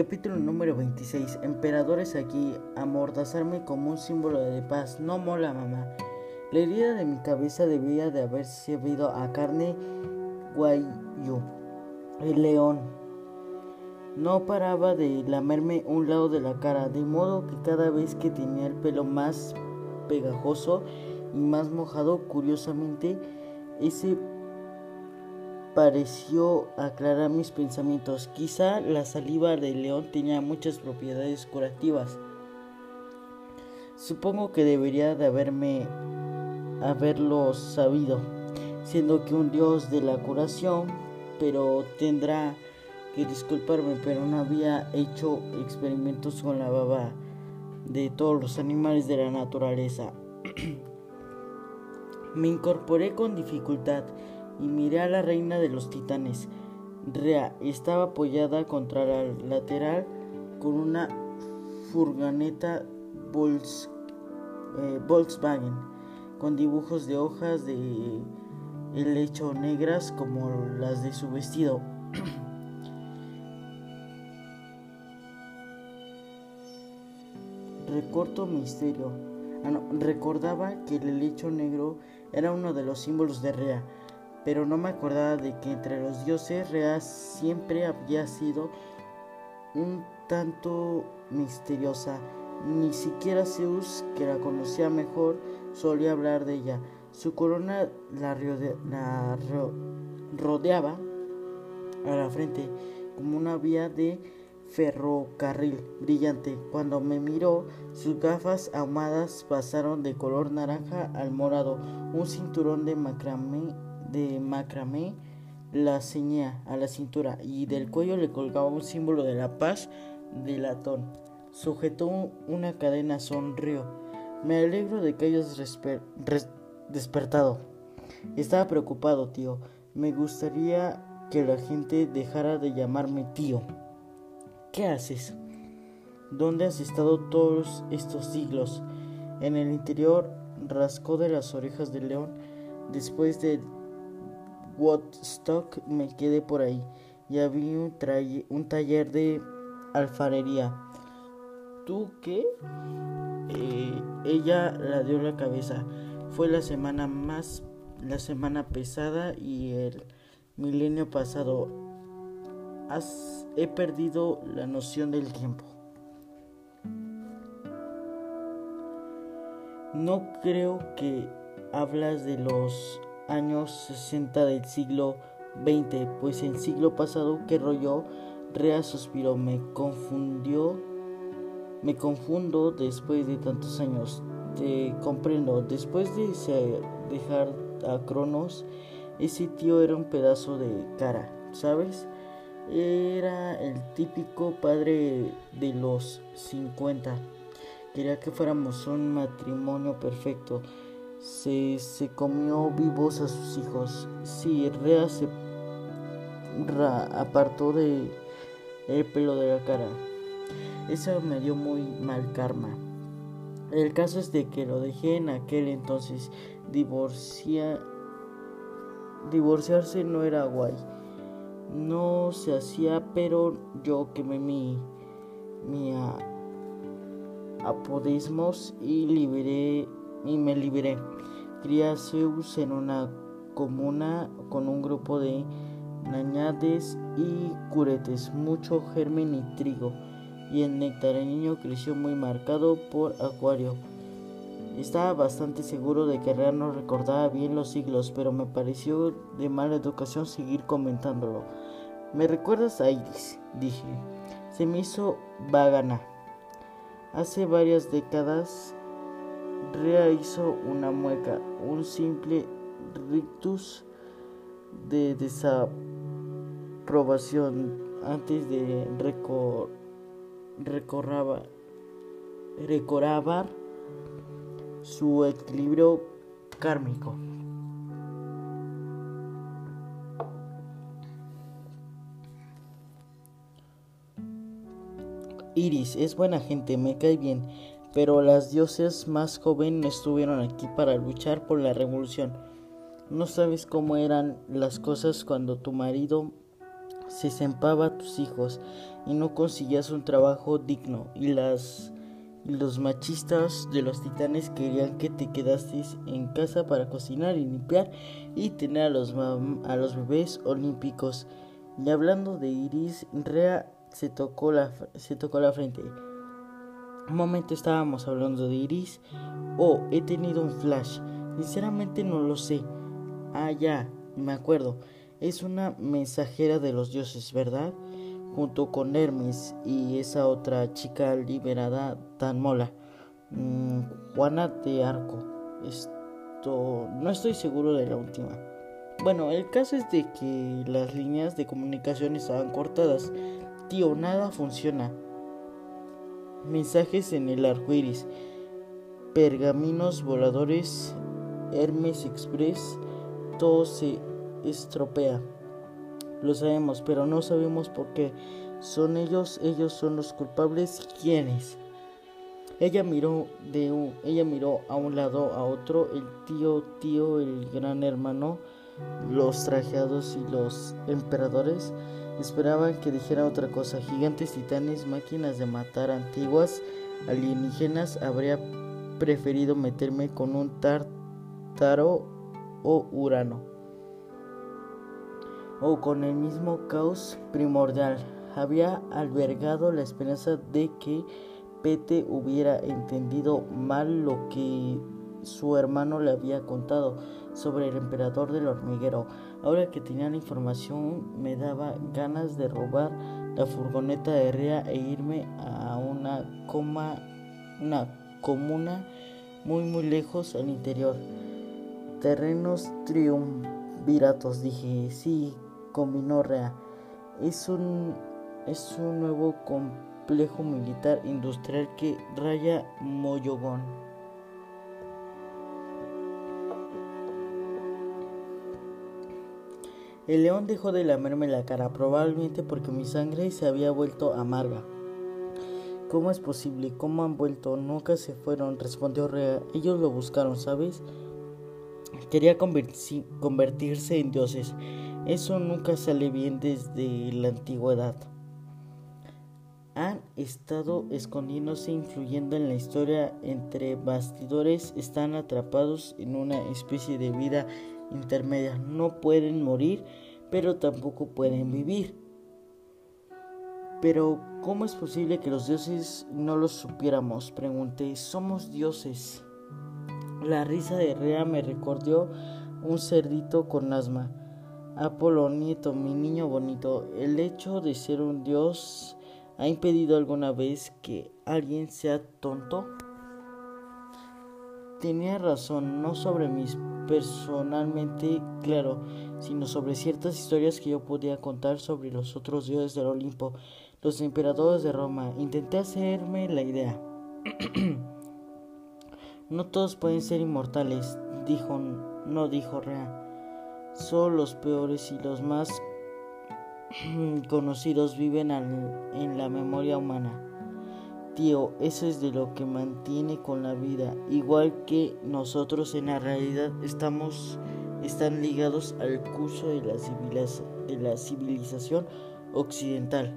Capítulo número 26. Emperadores aquí, amordazarme como un símbolo de paz. No mola, mamá. La herida de mi cabeza debía de haber servido a carne guayu. El león. No paraba de lamerme un lado de la cara, de modo que cada vez que tenía el pelo más pegajoso y más mojado, curiosamente, ese pareció aclarar mis pensamientos. Quizá la saliva del león tenía muchas propiedades curativas. Supongo que debería de haberme haberlo sabido, siendo que un dios de la curación, pero tendrá que disculparme, pero no había hecho experimentos con la baba de todos los animales de la naturaleza. Me incorporé con dificultad y miré a la reina de los titanes. Rea estaba apoyada contra la lateral con una furgoneta eh, Volkswagen con dibujos de hojas de helecho negras como las de su vestido. Recorto misterio. Ah, recordaba que el helecho negro era uno de los símbolos de Rea pero no me acordaba de que entre los dioses Rea siempre había sido un tanto misteriosa. Ni siquiera Zeus, que la conocía mejor, solía hablar de ella. Su corona la, rodeaba a la frente como una vía de ferrocarril brillante. Cuando me miró, sus gafas ahumadas pasaron de color naranja al morado. Un cinturón de macramé de macramé la ceñía a la cintura y del cuello le colgaba un símbolo de la paz de latón. Sujetó una cadena, sonrió. Me alegro de que hayas despertado. Estaba preocupado, tío. Me gustaría que la gente dejara de llamarme tío. ¿Qué haces? ¿Dónde has estado todos estos siglos? En el interior rascó de las orejas del león después de Woodstock me quedé por ahí y había un, taller de alfarería. ¿Tú qué? Eh, ella la dio la cabeza. Fue la semana más, la semana pesada y el milenio pasado. he perdido la noción del tiempo. No creo que hablas de los años 60 del siglo XX, pues el siglo pasado que rollo, Rea suspiró, me confundió, me confundo después de tantos años, te comprendo, después de dejar a Cronos, ese tío era un pedazo de cara, ¿sabes? Era el típico padre de los 50. Quería que fuéramos un matrimonio perfecto se, se comió vivos a sus hijos. Si Rea se apartó de el pelo de la cara. Eso me dio muy mal karma. El caso es de que lo dejé en aquel entonces. Divorcia, divorciarse no era guay. No se hacía, pero yo quemé mi, mi apodismos y liberé y me liberé. Cría Zeus en una comuna con un grupo de nañades y curetes, mucho germen y trigo, y el niño creció muy marcado por Acuario. Estaba bastante seguro de que Rea no recordaba bien los siglos, pero me pareció de mala educación seguir comentándolo. ¿Me recuerdas a Iris? dije. Se me hizo vagana. Hace varias décadas Rea hizo una mueca, un simple rictus de desaprobación antes de recorrabar su equilibrio kármico. Iris es buena gente, me cae bien pero las dioses más jóvenes estuvieron aquí para luchar por la revolución. No sabes cómo eran las cosas cuando tu marido se sempaba a tus hijos y no conseguías un trabajo digno y las los machistas de los titanes querían que te quedases en casa para cocinar y limpiar y tener a los, a los bebés olímpicos. Y hablando de Iris, Rea se tocó la, se tocó la frente. Momento estábamos hablando de Iris. Oh, he tenido un flash. Sinceramente no lo sé. Ah, ya, me acuerdo. Es una mensajera de los dioses, ¿verdad? junto con Hermes y esa otra chica liberada tan mola, mm, Juana de Arco. Esto no estoy seguro de la última. Bueno, el caso es de que las líneas de comunicación estaban cortadas. Tío, nada funciona. Mensajes en el arco iris. Pergaminos voladores. Hermes Express. Todo se estropea. Lo sabemos, pero no sabemos por qué. Son ellos, ellos son los culpables. ¿Quiénes? Ella miró de un, ella miró a un lado a otro, el tío, tío, el gran hermano, los trajeados y los emperadores esperaban que dijera otra cosa. Gigantes titanes, máquinas de matar antiguas, alienígenas, habría preferido meterme con un tártaro o urano o con el mismo caos primordial. Había albergado la esperanza de que Pete hubiera entendido mal lo que su hermano le había contado sobre el emperador del hormiguero. Ahora que tenía la información me daba ganas de robar la furgoneta de Rea e irme a una coma una comuna muy muy lejos al interior. Terrenos triunviratos, dije, sí, combinó Rea. Es un, es un nuevo complejo militar industrial que raya Moyogón. El león dejó de lamerme la cara, probablemente porque mi sangre se había vuelto amarga. ¿Cómo es posible? ¿Cómo han vuelto? Nunca se fueron, respondió Rea. Ellos lo buscaron, ¿sabes? Quería convertirse en dioses. Eso nunca sale bien desde la antigüedad. Han estado escondiéndose, influyendo en la historia entre bastidores, están atrapados en una especie de vida intermedia. No pueden morir, pero tampoco pueden vivir. Pero, ¿cómo es posible que los dioses no lo supiéramos? Pregunté. Somos dioses. La risa de Rea me recordó un cerdito con asma. Apolo, nieto, mi niño bonito, el hecho de ser un dios ha impedido alguna vez que alguien sea tonto. Tenía razón, no sobre mí personalmente, claro, sino sobre ciertas historias que yo podía contar sobre los otros dioses del Olimpo, los emperadores de Roma. Intenté hacerme la idea. no todos pueden ser inmortales, dijo, no dijo Rea. Solo los peores y los más conocidos viven en la memoria humana. Eso es de lo que mantiene con la vida, igual que nosotros en la realidad estamos están ligados al curso de la civilización occidental.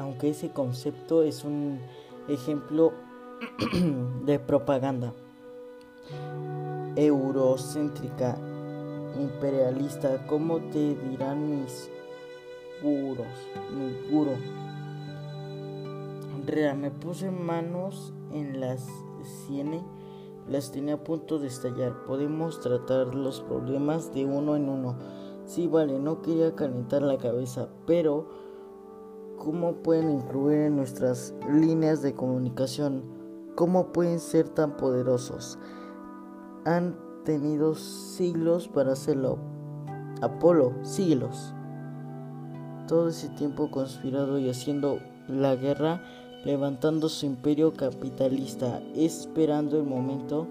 Aunque ese concepto es un ejemplo de propaganda eurocéntrica, imperialista, como te dirán mis puros, mi puro. Rea, me puse manos en las sienes, las tenía a punto de estallar. Podemos tratar los problemas de uno en uno. Sí, vale, no quería calentar la cabeza, pero ¿cómo pueden influir en nuestras líneas de comunicación? ¿Cómo pueden ser tan poderosos? Han tenido siglos para hacerlo. Apolo, siglos. Todo ese tiempo conspirado y haciendo la guerra, levantando su imperio capitalista, esperando el momento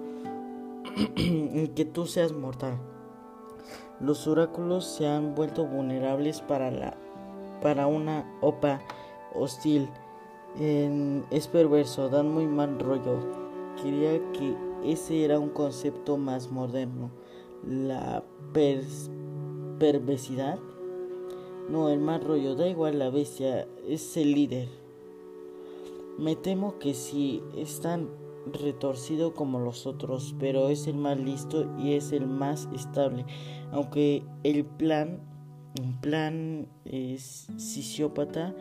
en que tú seas mortal. Los oráculos se han vuelto vulnerables para la para una OPA hostil es perverso, dan muy mal rollo. Quería que ese era un concepto más moderno. la perversidad. No, el mal rollo, da igual la bestia, es el líder. Me temo que sí, es tan retorcido como los otros, pero es el más listo y es el más estable. Aunque el plan, un plan es siciópata,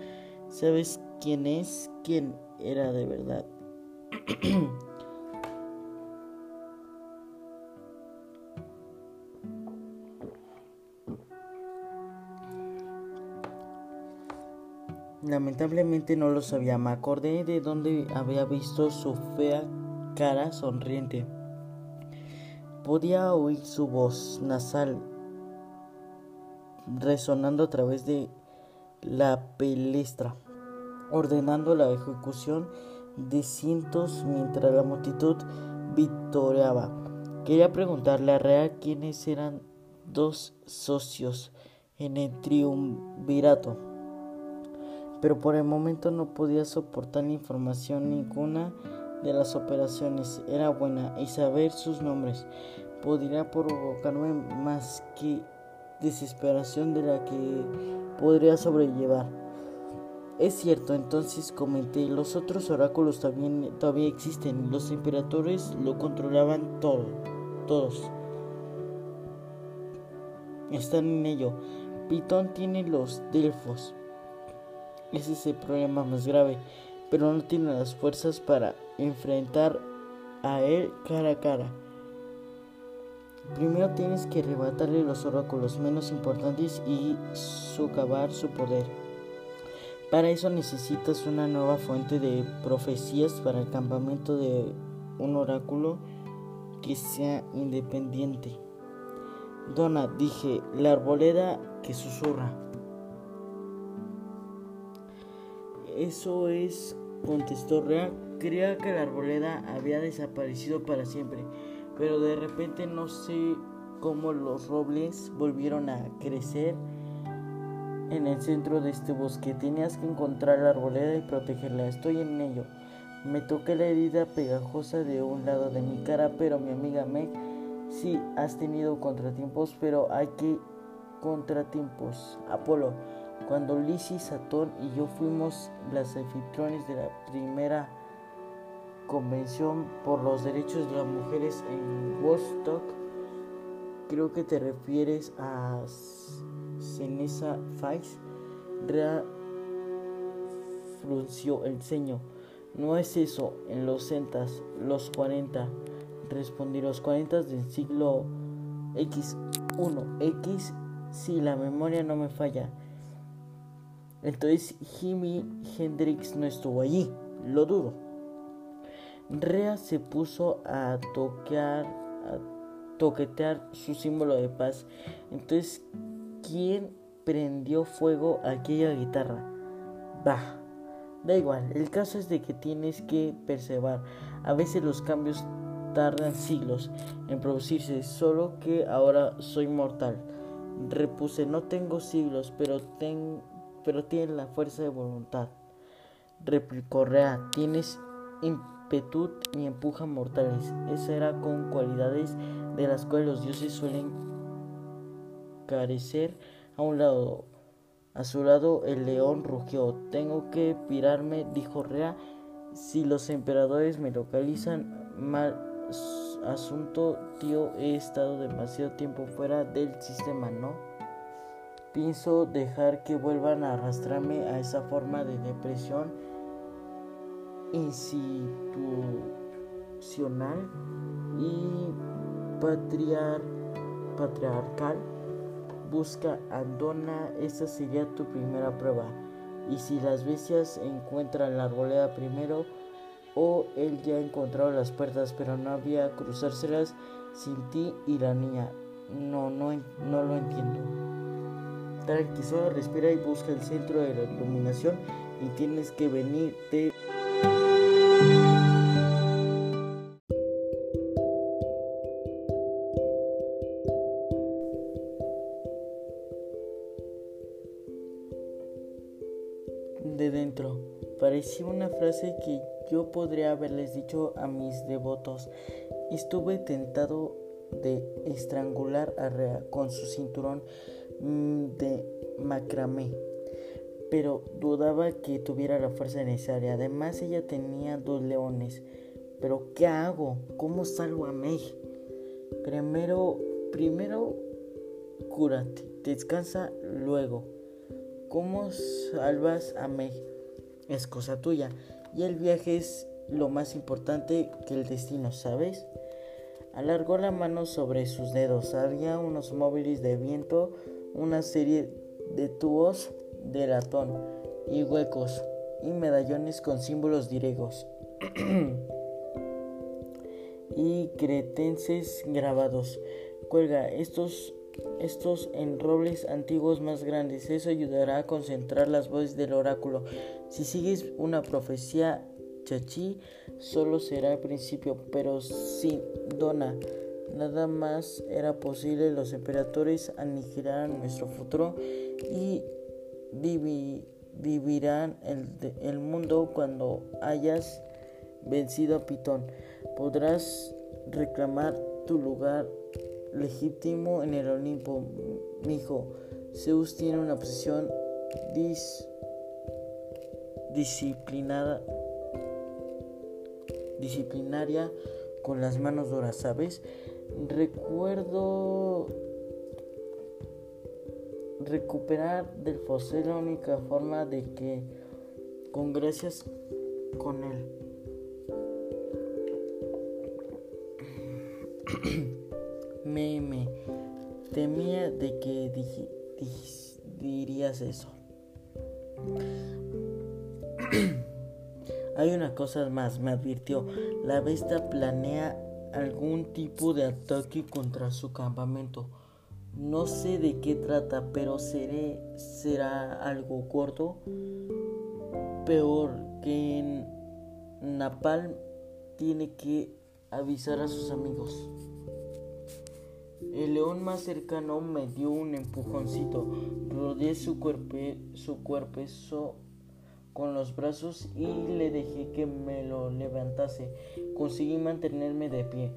¿sabes quién es? ¿Quién era de verdad? Lamentablemente no lo sabía. Me acordé de donde había visto su fea cara sonriente. Podía oír su voz nasal resonando a través de la pelestra, ordenando la ejecución de cientos mientras la multitud victoreaba. Quería preguntarle a Rea quiénes eran dos socios en el triunvirato pero por el momento no podía soportar información ninguna de las operaciones. Era buena y saber sus nombres podría provocarme más que desesperación de la que podría sobrellevar. Es cierto, entonces comenté, los otros oráculos también todavía existen, los emperadores lo controlaban todo, todos. Están en ello. Pitón tiene los delfos, ese es el problema más grave, pero no tiene las fuerzas para enfrentar a él cara a cara. Primero tienes que arrebatarle los oráculos menos importantes y socavar su poder. Para eso necesitas una nueva fuente de profecías para el campamento de un oráculo que sea independiente. Donna, dije, la arboleda que susurra. Eso es, contestó Rea. Creía que la arboleda había desaparecido para siempre, pero de repente no sé cómo los robles volvieron a crecer en el centro de este bosque. Tenías que encontrar la arboleda y protegerla. Estoy en ello. Me toqué la herida pegajosa de un lado de mi cara, pero mi amiga Meg, sí, has tenido contratiempos, pero hay que contratiempos. Apolo. Cuando Lizzie, Satón y yo fuimos las anfitriones de la primera convención por los derechos de las mujeres en Woodstock, creo que te refieres a Cenesa Fais, Rea frunció el ceño. No es eso, en los centas, los 40, respondí, los 40 del siglo X1, X, si la memoria no me falla. Entonces Jimi Hendrix no estuvo allí, lo dudo. Rea se puso a toquear, a toquetear su símbolo de paz. Entonces, ¿quién prendió fuego a aquella guitarra? Bah, da igual. El caso es de que tienes que perseverar. A veces los cambios tardan siglos en producirse, solo que ahora soy mortal. Repuse, no tengo siglos, pero tengo pero tienes la fuerza de voluntad. Replicó Rea, tienes impetud y empuja mortales. Esa era con cualidades de las cuales los dioses suelen carecer. A un lado, a su lado el león rugió. Tengo que pirarme, dijo Rea. Si los emperadores me localizan, mal asunto, tío, he estado demasiado tiempo fuera del sistema, ¿no? Pienso dejar que vuelvan a arrastrarme a esa forma de depresión institucional y patriarcal. Busca Andona, esa sería tu primera prueba. Y si las bestias encuentran la arboleda primero, o él ya ha encontrado las puertas, pero no había cruzárselas sin ti y la niña. No, no, no lo entiendo solo respira y busca el centro de la iluminación y tienes que venirte. De dentro. Parecía una frase que yo podría haberles dicho a mis devotos. Estuve tentado de estrangular a Rea con su cinturón de macramé, pero dudaba que tuviera la fuerza necesaria. Además, ella tenía dos leones. Pero ¿qué hago? ¿Cómo salvo a Meg? Primero, primero cúrate, descansa luego. ¿Cómo salvas a Meg? Es cosa tuya. Y el viaje es lo más importante que el destino, ¿sabes? Alargó la mano sobre sus dedos. Había unos móviles de viento, una serie de tubos de latón y huecos y medallones con símbolos griegos y cretenses grabados. Cuelga estos estos en robles antiguos más grandes. Eso ayudará a concentrar las voces del oráculo. Si sigues una profecía chachi, solo será el principio, pero sin dona. Nada más era posible, los emperadores aniquilarán nuestro futuro y vivirán el, el mundo cuando hayas vencido a Pitón. Podrás reclamar tu lugar legítimo en el Olimpo. Mi hijo, Zeus tiene una posición disciplinada, disciplinaria con las manos duras, ¿sabes? Recuerdo recuperar del fósil la única forma de que con gracias con él. me, temía de que dirías eso. Hay una cosa más, me advirtió. La bestia planea algún tipo de ataque contra su campamento. No sé de qué trata, pero será algo corto. Peor que en Napalm tiene que avisar a sus amigos. El león más cercano me dio un empujoncito. Rodeé su cuerpo, su cuerpo con los brazos y le dejé que me lo levantase. Conseguí mantenerme de pie,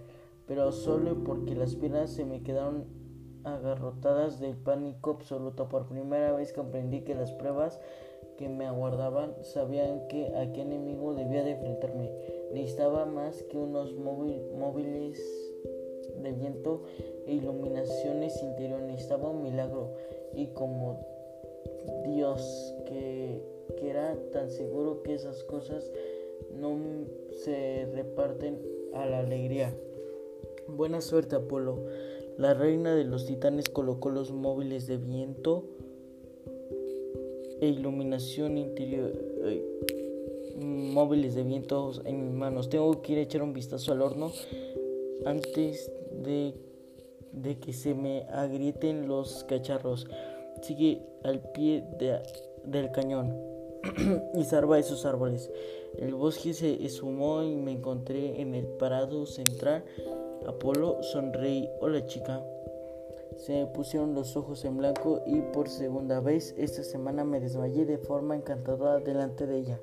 pero solo porque las piernas se me quedaron agarrotadas del pánico absoluto. Por primera vez comprendí que las pruebas que me aguardaban sabían que a qué enemigo debía de enfrentarme. Necesitaba más que unos móviles de viento e iluminaciones interiores. Necesitaba un milagro y como Dios que, que era tan seguro que esas cosas no se reparten a la alegría. Buena suerte Apolo. La reina de los titanes colocó los móviles de viento e iluminación interior móviles de viento en mis manos. Tengo que ir a echar un vistazo al horno antes de, de que se me agrieten los cacharros. Sigue al pie del cañón y salva esos árboles. El bosque se esfumó y me encontré en el parado central. Apolo sonreí. Hola chica. Se me pusieron los ojos en blanco y por segunda vez esta semana me desmayé de forma encantadora delante de ella.